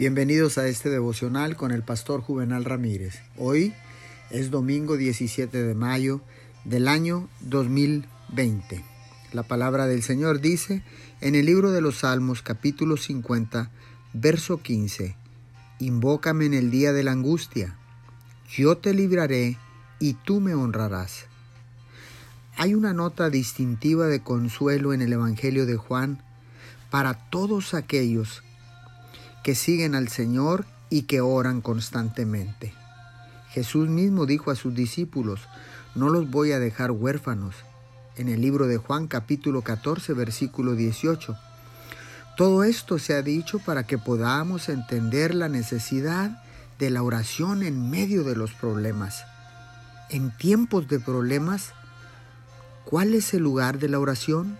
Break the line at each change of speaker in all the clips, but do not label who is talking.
Bienvenidos a este devocional con el pastor Juvenal Ramírez. Hoy es domingo 17 de mayo del año 2020. La palabra del Señor dice en el libro de los Salmos capítulo 50, verso 15, Invócame en el día de la angustia, yo te libraré y tú me honrarás. Hay una nota distintiva de consuelo en el Evangelio de Juan para todos aquellos que siguen al Señor y que oran constantemente. Jesús mismo dijo a sus discípulos, no los voy a dejar huérfanos, en el libro de Juan capítulo 14 versículo 18. Todo esto se ha dicho para que podamos entender la necesidad de la oración en medio de los problemas. En tiempos de problemas, ¿cuál es el lugar de la oración?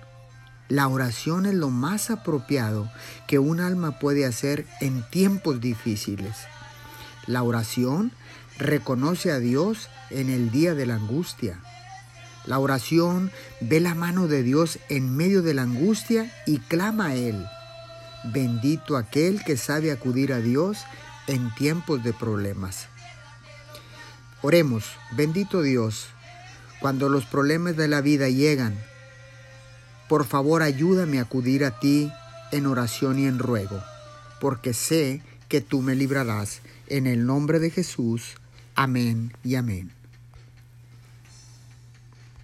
La oración es lo más apropiado que un alma puede hacer en tiempos difíciles. La oración reconoce a Dios en el día de la angustia. La oración ve la mano de Dios en medio de la angustia y clama a Él. Bendito aquel que sabe acudir a Dios en tiempos de problemas. Oremos, bendito Dios, cuando los problemas de la vida llegan, por favor ayúdame a acudir a ti en oración y en ruego, porque sé que tú me librarás. En el nombre de Jesús. Amén y amén.